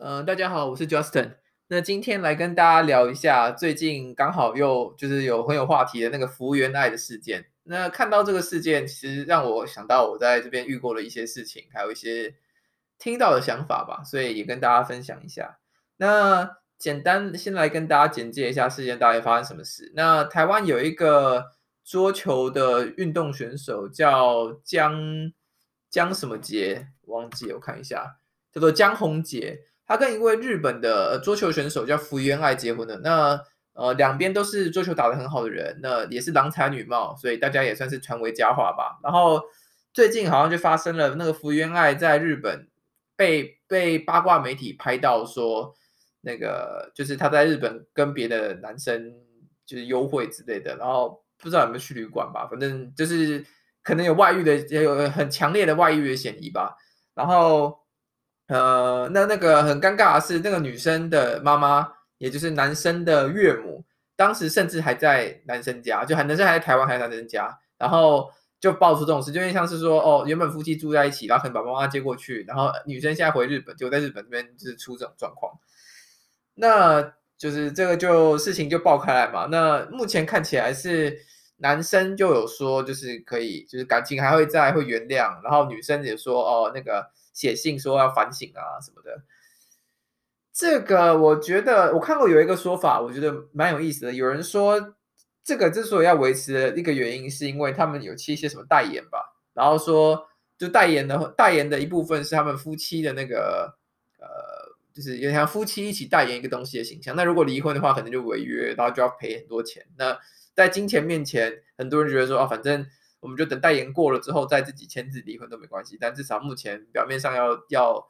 嗯、大家好，我是 Justin。那今天来跟大家聊一下最近刚好又就是有很有话题的那个福原爱的事件。那看到这个事件，其实让我想到我在这边遇过的一些事情，还有一些听到的想法吧，所以也跟大家分享一下。那简单先来跟大家简介一下事件到底发生什么事。那台湾有一个桌球的运动选手叫江江什么杰，忘记我看一下，叫做江宏杰。他跟一位日本的桌球选手叫福原爱结婚了。那呃，两边都是桌球打得很好的人，那也是郎才女貌，所以大家也算是传为佳话吧。然后最近好像就发生了，那个福原爱在日本被被八卦媒体拍到说，那个就是他在日本跟别的男生就是幽会之类的，然后不知道有没有去旅馆吧，反正就是可能有外遇的，也有很强烈的外遇的嫌疑吧。然后。呃，那那个很尴尬的是，那个女生的妈妈，也就是男生的岳母，当时甚至还在男生家，就还男生还在台湾，还在男生家，然后就爆出这种事，就有点像是说，哦，原本夫妻住在一起，然后可能把妈妈接过去，然后女生现在回日本，就在日本这边就是出这种状况，那就是这个就事情就爆开来嘛。那目前看起来是男生就有说，就是可以，就是感情还会在，会原谅，然后女生也说，哦，那个。写信说要反省啊什么的，这个我觉得我看过有一个说法，我觉得蛮有意思的。有人说，这个之所以要维持一个原因，是因为他们有签一些什么代言吧，然后说就代言的代言的一部分是他们夫妻的那个，就是有点像夫妻一起代言一个东西的形象。那如果离婚的话，可能就违约，然后就要赔很多钱。那在金钱面前，很多人觉得说啊，反正。我们就等代言过了之后再自己签字离婚都没关系，但至少目前表面上要要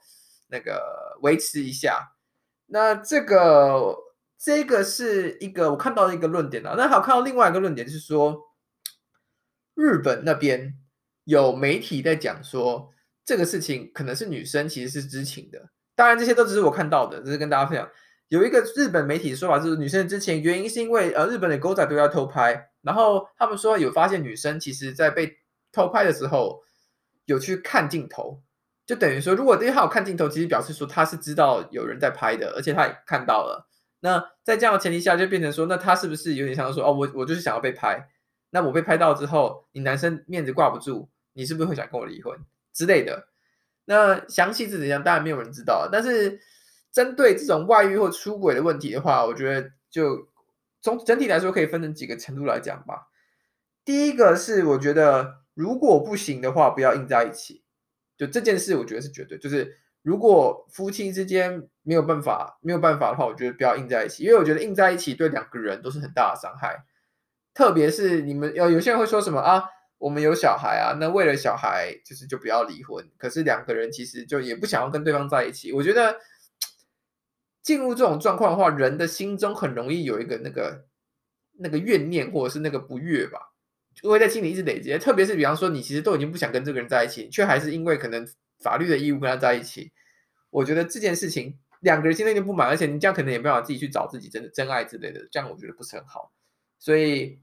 那个维持一下。那这个这个是一个我看到的一个论点啊。那还有看到另外一个论点是说，日本那边有媒体在讲说这个事情可能是女生其实是知情的。当然这些都只是我看到的，只是跟大家分享。有一个日本媒体的说法，就是女生之前原因是因为呃日本的狗仔队要偷拍，然后他们说有发现女生其实在被偷拍的时候有去看镜头，就等于说如果因为她有看镜头，其实表示说她是知道有人在拍的，而且她也看到了。那在这样的前提下，就变成说，那她是不是有点像说哦，我我就是想要被拍，那我被拍到之后，你男生面子挂不住，你是不是会想跟我离婚之类的？那详细是怎样，当然没有人知道，但是。针对这种外遇或出轨的问题的话，我觉得就从整体来说可以分成几个程度来讲吧。第一个是我觉得如果不行的话，不要硬在一起。就这件事，我觉得是绝对。就是如果夫妻之间没有办法没有办法的话，我觉得不要硬在一起，因为我觉得硬在一起对两个人都是很大的伤害。特别是你们有有些人会说什么啊，我们有小孩啊，那为了小孩就是就不要离婚。可是两个人其实就也不想要跟对方在一起，我觉得。进入这种状况的话，人的心中很容易有一个那个那个怨念，或者是那个不悦吧，就会在心里一直累积。特别是比方说，你其实都已经不想跟这个人在一起，却还是因为可能法律的义务跟他在一起。我觉得这件事情两个人心里就不满，而且你这样可能也没办法自己去找自己真的真爱之类的，这样我觉得不是很好。所以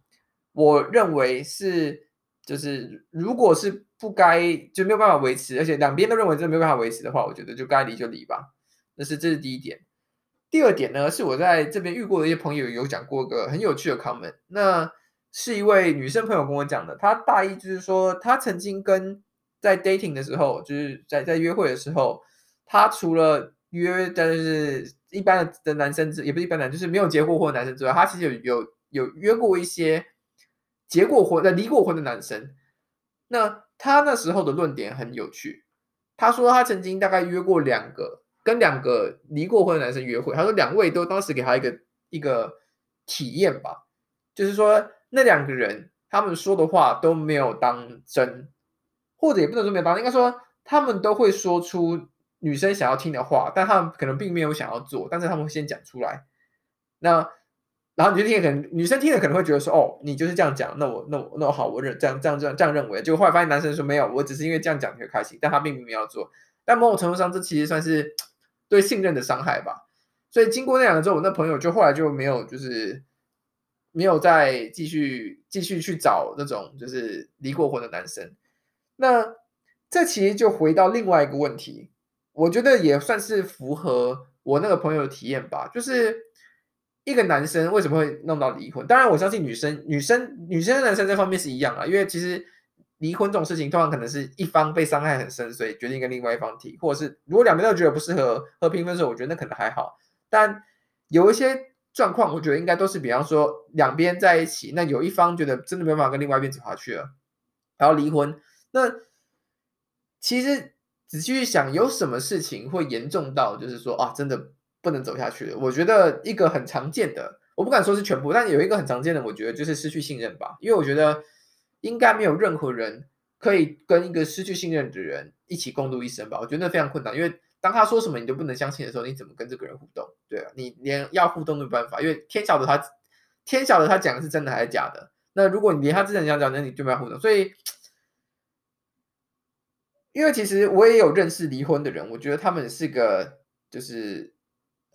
我认为是，就是如果是不该就没有办法维持，而且两边都认为这没有办法维持的话，我觉得就该离就离吧。那是这是第一点。第二点呢，是我在这边遇过的一些朋友有讲过一个很有趣的 comment。那是一位女生朋友跟我讲的，她大意就是说，她曾经跟在 dating 的时候，就是在在约会的时候，她除了约但是一般的的男生之，也不是一般男，就是没有结过婚的男生之外，她其实有有有约过一些结过婚的离过婚的男生。那他那时候的论点很有趣，他说他曾经大概约过两个。跟两个离过婚的男生约会，他说两位都当时给他一个一个体验吧，就是说那两个人他们说的话都没有当真，或者也不能说没有当真，应该说他们都会说出女生想要听的话，但他们可能并没有想要做，但是他们会先讲出来。那然后你就听，可能女生听了可能会觉得说，哦，你就是这样讲，那我那我那我好，我认这样这样这样这样认为。结果后来发现男生说没有，我只是因为这样讲你会开心，但他并没有要做。但某种程度上，这其实算是。对信任的伤害吧，所以经过那两个之后，我那朋友就后来就没有，就是没有再继续继续去找那种就是离过婚的男生。那这其实就回到另外一个问题，我觉得也算是符合我那个朋友的体验吧，就是一个男生为什么会弄到离婚？当然，我相信女生、女生、女生男生这方面是一样啊，因为其实离婚这种事情，通常可能是一方被伤害很深，所以决定跟另外一方提，或者是如果两边都觉得不适合和平分手，我觉得那可能还好。但有一些状况，我觉得应该都是，比方说两边在一起，那有一方觉得真的没办法跟另外一边走下去了，然后离婚，那其实。仔细去想，有什么事情会严重到就是说啊，真的不能走下去了？我觉得一个很常见的，我不敢说是全部，但有一个很常见的，我觉得就是失去信任吧。因为我觉得应该没有任何人可以跟一个失去信任的人一起共度一生吧。我觉得那非常困难，因为当他说什么你都不能相信的时候，你怎么跟这个人互动？对啊，你连要互动都没办法，因为天晓得他天晓得他讲的是真的还是假的。那如果你连他真的讲讲，那你就没有互动。所以。因为其实我也有认识离婚的人，我觉得他们是个就是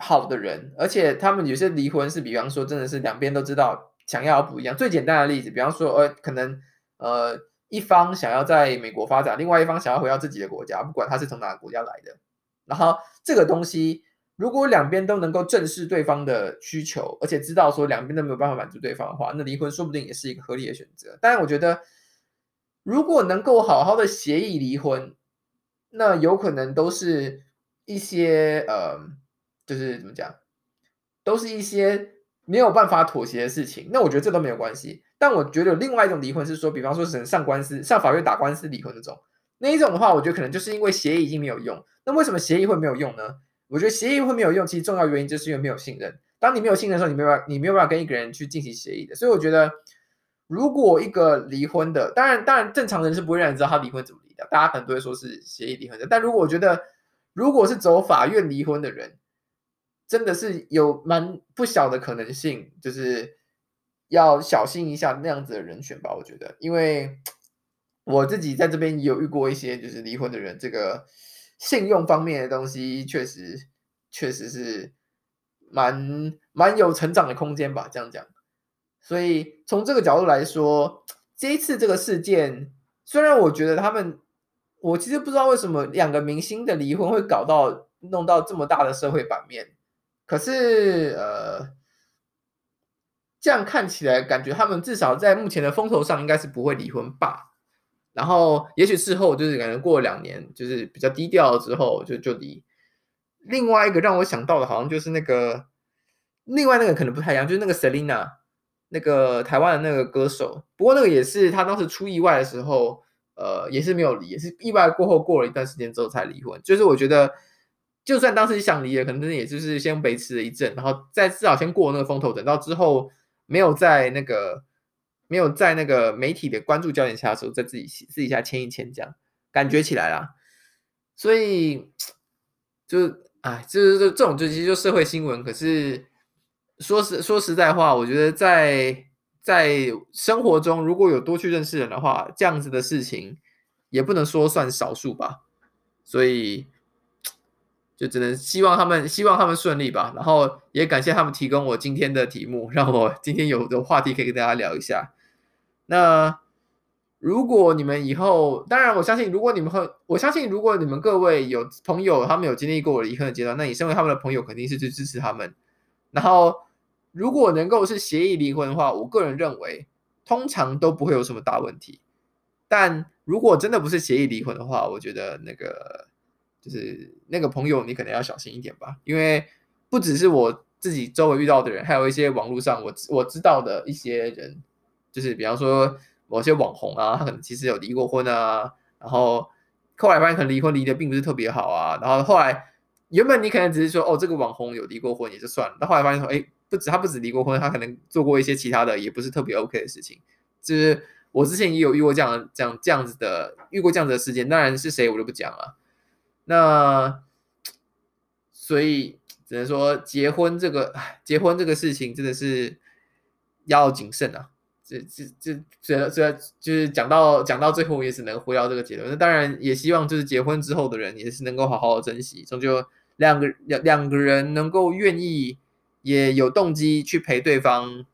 好的人，而且他们有些离婚是，比方说真的是两边都知道想要不一样。最简单的例子，比方说呃，可能呃一方想要在美国发展，另外一方想要回到自己的国家，不管他是从哪个国家来的。然后这个东西，如果两边都能够正视对方的需求，而且知道说两边都没有办法满足对方的话，那离婚说不定也是一个合理的选择。但是我觉得。如果能够好好的协议离婚，那有可能都是一些呃，就是怎么讲，都是一些没有办法妥协的事情。那我觉得这都没有关系。但我觉得有另外一种离婚是说，比方说是上官司、上法院打官司离婚那种，那一种的话，我觉得可能就是因为协议已经没有用。那为什么协议会没有用呢？我觉得协议会没有用，其实重要原因就是因为没有信任。当你没有信任的时候，你没有办法，你没有办法跟一个人去进行协议的。所以我觉得。如果一个离婚的，当然，当然，正常人是不会让你知道他离婚怎么离的，大家可能都会说是协议离婚的。但如果我觉得，如果是走法院离婚的人，真的是有蛮不小的可能性，就是要小心一下那样子的人选吧。我觉得，因为我自己在这边有遇过一些就是离婚的人，这个信用方面的东西，确实确实是蛮蛮有成长的空间吧。这样讲。所以从这个角度来说，这一次这个事件，虽然我觉得他们，我其实不知道为什么两个明星的离婚会搞到弄到这么大的社会版面，可是呃，这样看起来感觉他们至少在目前的风头上应该是不会离婚吧。然后也许事后就是感觉过了两年，就是比较低调之后就就离。另外一个让我想到的，好像就是那个另外那个可能不太一样，就是那个 Selina。那个台湾的那个歌手，不过那个也是他当时出意外的时候，呃，也是没有离，也是意外过后过了一段时间之后才离婚。就是我觉得，就算当时想离了，可能也就是先维持了一阵，然后再至少先过那个风头，等到之后没有在那个没有在那个媒体的关注焦点下的时候，再自己私底下签一签，这样感觉起来啦。所以就哎，就是这这种就其实就社会新闻，可是。说实说实在话，我觉得在在生活中，如果有多去认识人的话，这样子的事情也不能说算少数吧。所以就只能希望他们希望他们顺利吧。然后也感谢他们提供我今天的题目，让我今天有的话题可以跟大家聊一下。那如果你们以后，当然我相信，如果你们会，我相信如果你们各位有朋友，他们有经历过我离婚的阶段，那你身为他们的朋友，肯定是去支持他们。然后。如果能够是协议离婚的话，我个人认为通常都不会有什么大问题。但如果真的不是协议离婚的话，我觉得那个就是那个朋友，你可能要小心一点吧。因为不只是我自己周围遇到的人，还有一些网络上我我知道的一些人，就是比方说某些网红啊，他可能其实有离过婚啊，然后后来发现可能离婚离的并不是特别好啊，然后后来原本你可能只是说哦，这个网红有离过婚也就算了，但后来发现说哎。不止他不止离过婚，他可能做过一些其他的，也不是特别 OK 的事情。就是我之前也有遇过这样、这样、这样子的，遇过这样子的事件。当然是谁我就不讲了。那所以只能说结婚这个，结婚这个事情真的是要谨慎啊。这、这、这、这、这就是讲到讲到最后也只能回到这个结论。那当然也希望就是结婚之后的人也是能够好好的珍惜，终究两个两两个人能够愿意。也有动机去陪对方，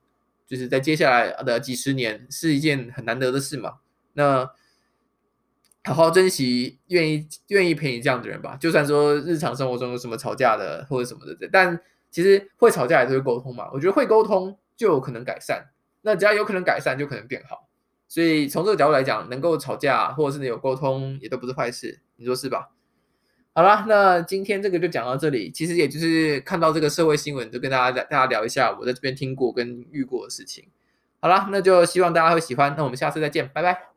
就是在接下来的几十年是一件很难得的事嘛。那好好珍惜愿意愿意陪你这样的人吧。就算说日常生活中有什么吵架的或者什么的，但其实会吵架也是会沟通嘛。我觉得会沟通就有可能改善，那只要有可能改善，就可能变好。所以从这个角度来讲，能够吵架或者是有沟通，也都不是坏事，你说是吧？好啦，那今天这个就讲到这里。其实也就是看到这个社会新闻，就跟大家大家聊一下我在这边听过跟遇过的事情。好啦，那就希望大家会喜欢。那我们下次再见，拜拜。